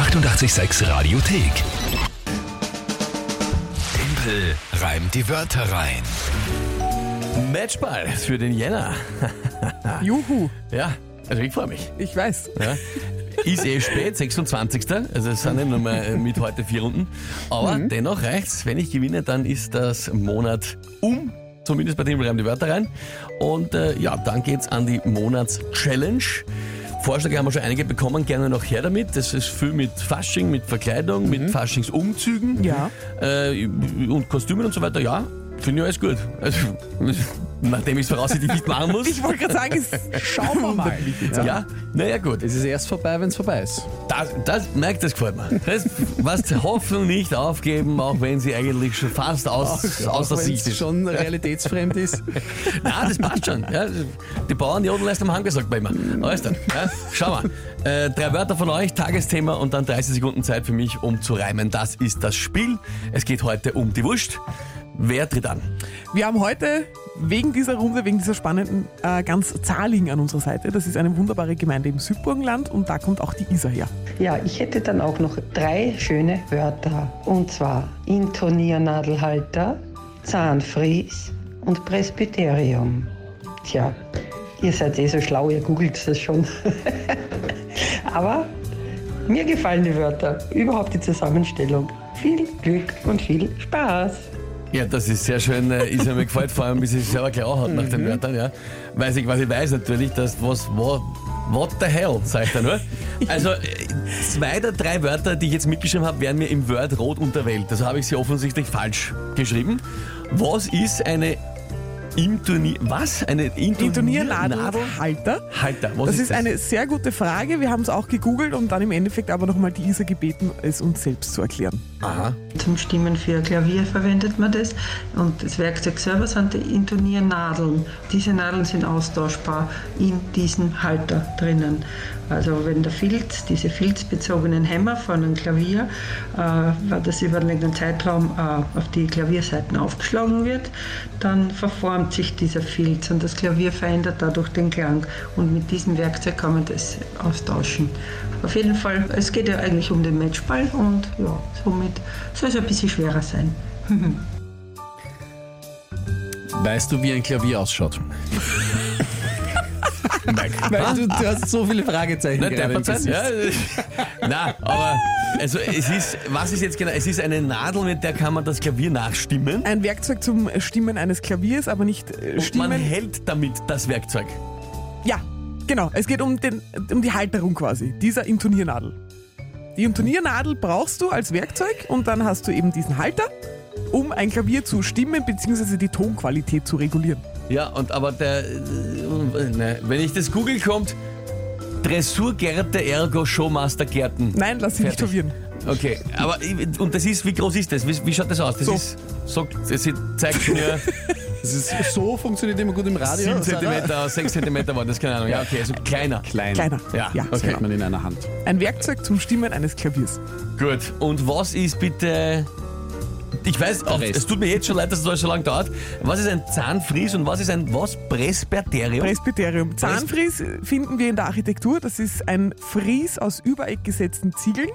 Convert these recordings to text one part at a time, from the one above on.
886 Radiothek. Tempel reimt die Wörter rein. Matchball für den Jänner. Juhu, Ja, also ich freue mich. ich weiß. Ja. Ist eh spät, 26. Also es sind nicht nur mal mit heute vier Runden. Aber dennoch reicht's. Wenn ich gewinne, dann ist das Monat um. Zumindest bei dem Reim die Wörter rein. Und äh, ja, dann geht's an die Monats-Challenge. Vorschläge haben wir schon einige bekommen, gerne noch her damit. Das ist viel mit Fasching, mit Verkleidung, mit Faschingsumzügen Ja. äh, und Kostümen und so weiter. Ja, finde ich alles gut. Also, nachdem ich es voraussichtlich nicht machen muss. Ich wollte gerade sagen, es- schauen wir mal. ja, naja gut. Es ist erst vorbei, wenn es vorbei ist. Das, das merkt, das gefällt mir. Das, was Hoffnung nicht aufgeben, auch wenn sie eigentlich schon fast aus, außer Auch Sicht ist. schon realitätsfremd ist. Nein, das passt schon. Ja, die Bauern jodeln erst am Hang gesagt bei mir. Alles dann. Ja, schau mal. Äh, drei Wörter von euch, Tagesthema und dann 30 Sekunden Zeit für mich, um zu reimen. Das ist das Spiel. Es geht heute um die Wurst. Wer tritt an? Wir haben heute wegen dieser Runde, wegen dieser spannenden äh, ganz Zahling an unserer Seite. Das ist eine wunderbare Gemeinde im Südburgenland und da kommt auch die Isar her. Ja, ich hätte dann auch noch drei schöne Wörter. Und zwar Intoniernadelhalter, Zahnfries und Presbyterium. Tja, ihr seid eh so schlau, ihr googelt das schon. Aber mir gefallen die Wörter, überhaupt die Zusammenstellung. Viel Glück und viel Spaß. Ja, das ist sehr schön, äh, ist mir gefällt, vor allem, wie sie es selber klar hat nach den Wörtern, ja. Weil ich, weil ich weiß natürlich, dass was, what, what the hell, sag ich da nur. Also, äh, zwei der drei Wörter, die ich jetzt mitgeschrieben habe, werden mir im Word rot unterwählt. Also habe ich sie offensichtlich falsch geschrieben. Was ist eine Intoni, was? Eine Intoniernadel? Intoniernadelhalter. Halter, was Das ist ist eine sehr gute Frage. Wir haben es auch gegoogelt und dann im Endeffekt aber nochmal die Isar gebeten, es uns selbst zu erklären. Aha. Zum Stimmen für Klavier verwendet man das und das Werkzeug selber sind die Intoniernadeln. Diese Nadeln sind austauschbar in diesem Halter drinnen. Also wenn der Filz, diese filzbezogenen Hämmer von einem Klavier, äh, weil das über einen längeren Zeitraum äh, auf die Klavierseiten aufgeschlagen wird, dann verformt sich dieser Filz und das Klavier verändert dadurch den Klang. Und mit diesem Werkzeug kann man das austauschen. Auf jeden Fall, es geht ja eigentlich um den Matchball und ja, somit soll es ein bisschen schwerer sein. Weißt du, wie ein Klavier ausschaut? Nein. Weil du, du hast so viele Fragezeichen Nicht gerade im ja. Nein, aber also es ist, was ist jetzt genau? Es ist eine Nadel, mit der kann man das Klavier nachstimmen. Ein Werkzeug zum Stimmen eines Klaviers, aber nicht äh, Und man Stimmen. hält damit das Werkzeug. Ja, genau. Es geht um, den, um die Halterung quasi, dieser Intoniernadel. Die Intoniernadel brauchst du als Werkzeug und dann hast du eben diesen Halter, um ein Klavier zu stimmen bzw. die Tonqualität zu regulieren. Ja, und aber der, äh, ne, wenn ich das google kommt, Dressurgärte ergo Showmaster Gärten. Nein, lass dich nicht Fertig. verwirren. Okay, aber und das ist, wie groß ist das? Wie, wie schaut das aus? Das So. ist, so, das zeigt mir Das ist, so funktioniert immer gut im Radio. 7 Sarah. cm, 6 cm war das, keine Ahnung. Ja, okay, also kleiner. Klein. Kleiner. Ja, ja. Das okay. hält man in einer Hand. Ein Werkzeug zum Stimmen eines Klaviers. Gut, und was ist bitte. Ich weiß, auch, Rest. es tut mir jetzt schon leid, dass es das so lange dauert. Was ist ein Zahnfries und was ist ein was? Presbyterium? Presbyterium. Zahnfries finden wir in der Architektur. Das ist ein Fries aus übereck gesetzten Ziegeln.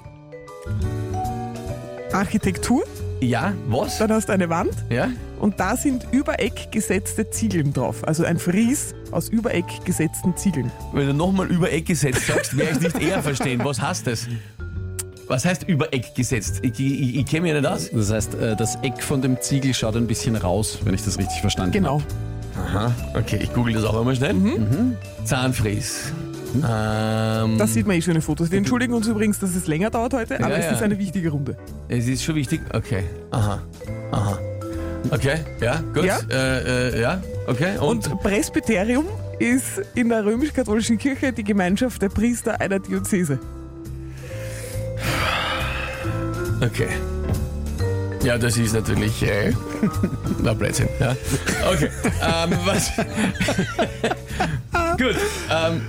Architektur. ja, was? Dann hast du eine Wand Ja? und da sind übereck gesetzte Ziegeln drauf. Also ein Fries aus übereck gesetzten Ziegeln. Wenn du nochmal über Eck gesetzt sagst, werde ich nicht eher verstehen. Was heißt das? Was heißt über Eck gesetzt? Ich, ich, ich kenne mich ja nicht aus. Das heißt, äh, das Eck von dem Ziegel schaut ein bisschen raus, wenn ich das richtig verstanden Genau. Aha, okay, ich google das auch einmal schnell. Zahnfries. Ähm, Das sieht man eh schöne Fotos. Wir entschuldigen uns übrigens, dass es länger dauert heute, aber Ja, es ja. ist eine wichtige Runde. es ist schon wichtig. Okay, aha, aha. Okay, ja, gut. Ja? Äh, äh, ja, okay. Und, Und Presbyterium ist in der römisch-katholischen Kirche die Gemeinschaft der Priester einer Diözese. Okay. Ja, das ist natürlich äh, na Blödsinn. Ja. Okay, ähm, was? Gut, ähm,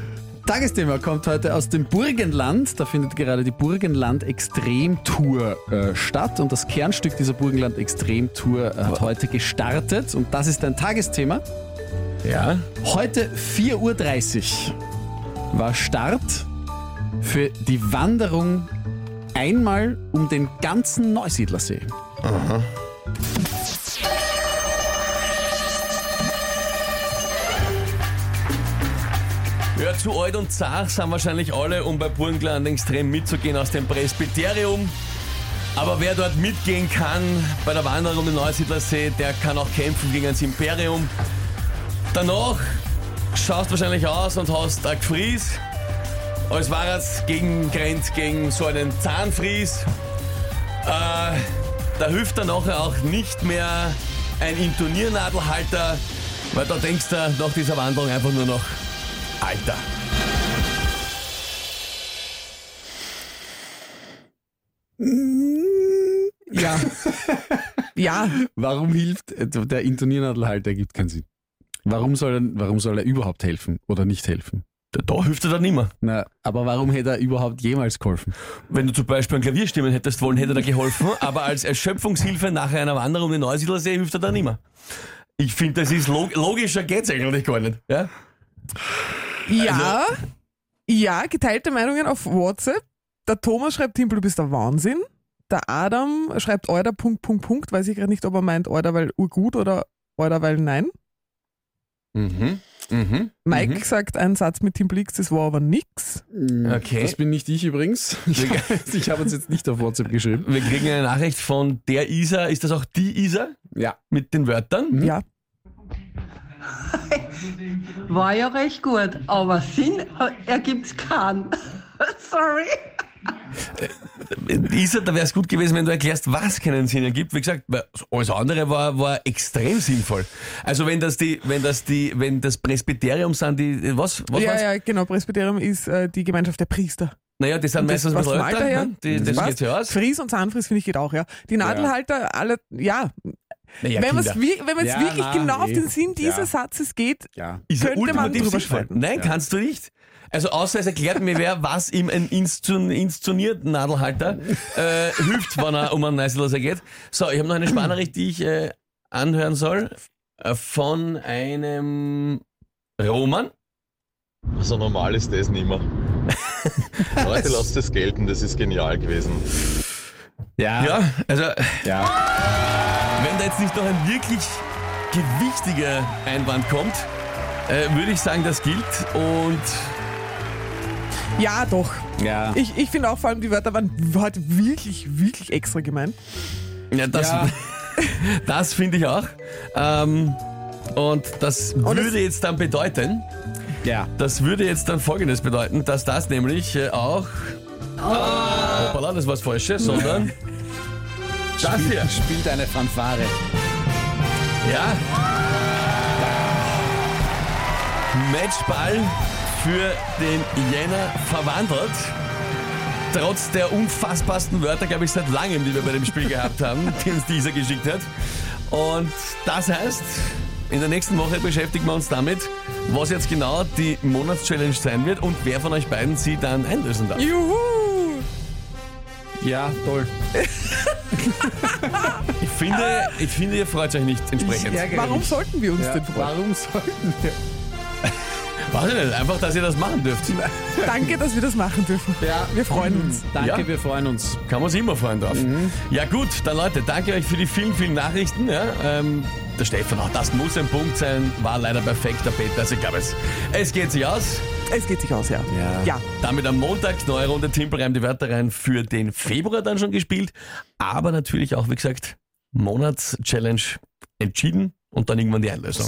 Tagesthema kommt heute aus dem Burgenland. Da findet gerade die Burgenland Extremtour äh, statt und das Kernstück dieser Burgenland Extremtour äh, hat heute gestartet und das ist ein Tagesthema. ja, Heute 4.30 Uhr war Start für die Wanderung einmal um den ganzen Neusiedlersee. Ja, zu alt und zart sind wahrscheinlich alle, um bei Burgenland extrem mitzugehen aus dem Presbyterium. Aber wer dort mitgehen kann bei der Wanderung um den Neusiedlersee, der kann auch kämpfen gegen das Imperium. Danach schaust wahrscheinlich aus und hast ein Gefries. Als war es gegen Grenz gegen so einen Zahnfries. Äh, da hilft dann nachher auch nicht mehr ein Intoniernadelhalter, weil da denkst du nach dieser Wanderung einfach nur noch, Alter. Ja. ja, Warum hilft der Intoniernadelhalter? Ergibt keinen Sinn. Warum soll, er, warum soll er überhaupt helfen oder nicht helfen? Da, da hilft er dann nicht mehr. Na, aber warum hätte er überhaupt jemals geholfen? Wenn du zum Beispiel ein Klavier stimmen hättest wollen, hätte er da geholfen, aber als Erschöpfungshilfe nach einer Wanderung um den Neusiedlersee hilft er da nicht mehr. Ich finde, das ist log logischer geht's eigentlich gar nicht. Ja? ja, ja, geteilte Meinungen auf WhatsApp. Der Thomas schreibt, Timpel, du bist der Wahnsinn. Der Adam schreibt, Euder, Punkt, Punkt, Punkt. Weiß ich gerade nicht, ob er meint, Euder, weil urgut oder Euder, weil nein. Mhm. Mhm. Mike sagt einen Satz mit Timpel X, das war aber nix. Okay. Das bin nicht ich übrigens. Ich, ich habe uns jetzt nicht auf WhatsApp geschrieben. Wir kriegen eine Nachricht von der Isa. Ist das auch die Isa Ja. mit den Wörtern? Ja. War ja recht gut, aber Sinn ergibt's keinen. Sorry. Isa, da wäre es gut gewesen, wenn du erklärst, was keinen Sinn ergibt. Wie gesagt, alles andere war, war extrem sinnvoll. Also wenn das die, wenn das die, wenn das Presbyterium sind, die, was, was ja, war's? ja, genau. Presbyterium ist äh, die Gemeinschaft der Priester. Naja, die sind Und das, meistens was bisschen Alter ne? die, das passt. geht ja aus. Fries und Zahnfries finde ich geht auch, ja. Die Nadelhalter, alle, ja. Naja, wenn man es man's Ja, wirklich na, genau auf eh. den Sinn dieses Ja. Satzes geht, Ja. Ja könnte man drüber streiten. Nein, kannst du nicht. Also außer es erklärt mir wer, was ihm ein inszenierten Nadelhalter äh, hilft, wenn er um einen Neißloser geht. So, ich habe noch eine Spannerricht, die ich äh, anhören soll. Äh, von einem Roman. So normal ist das nicht mehr. Leute, lasst es gelten, das ist genial gewesen. Ja. Ja, also ja. wenn da jetzt nicht noch ein wirklich gewichtiger Einwand kommt, äh, würde ich sagen, das gilt. Und ja, doch. ja. Ich, ich finde auch vor allem, die Wörter waren heute wirklich, wirklich extra gemein. Ja, das, Ja. das finde ich auch. Ähm, und das Und würde jetzt dann bedeuten, ja. das würde jetzt dann folgendes bedeuten, dass das nämlich äh, auch. Hoppala, das war das Falsche, sondern. Das hier. Spielt eine Fanfare. Ja. Matchball für den Jänner verwandelt. Trotz der unfassbarsten Wörter, glaube ich, seit langem, die wir bei dem Spiel gehabt haben, die uns dieser geschickt hat. Und das heißt, in der nächsten Woche beschäftigen wir uns damit, was jetzt genau die Monatschallenge sein wird und wer von euch beiden sie dann einlösen darf. Juhu! Ja, toll. Ich finde, ich finde ihr freut euch nicht entsprechend. Warum sollten wir uns Ja, denn freuen? warum sollten wir? Weiß ich nicht, einfach, dass ihr das machen dürft. Danke, dass wir das machen dürfen. Ja. Wir freuen uns. Danke, Ja. wir freuen uns. Kann man sich immer freuen drauf. Ja gut, dann Leute, danke euch für die vielen, vielen Nachrichten. Ja, ähm, der Stefan, auch das muss ein Punkt sein, war leider perfekt, der Peter. Also ich glaube, es, es geht sich aus. Es geht sich aus, ja. Ja. Ja. Damit am Montag neue Runde Timpelreim die Wörter rein für den Februar dann schon gespielt. Aber natürlich auch, wie gesagt, Monatschallenge entschieden und dann irgendwann die Einlösung.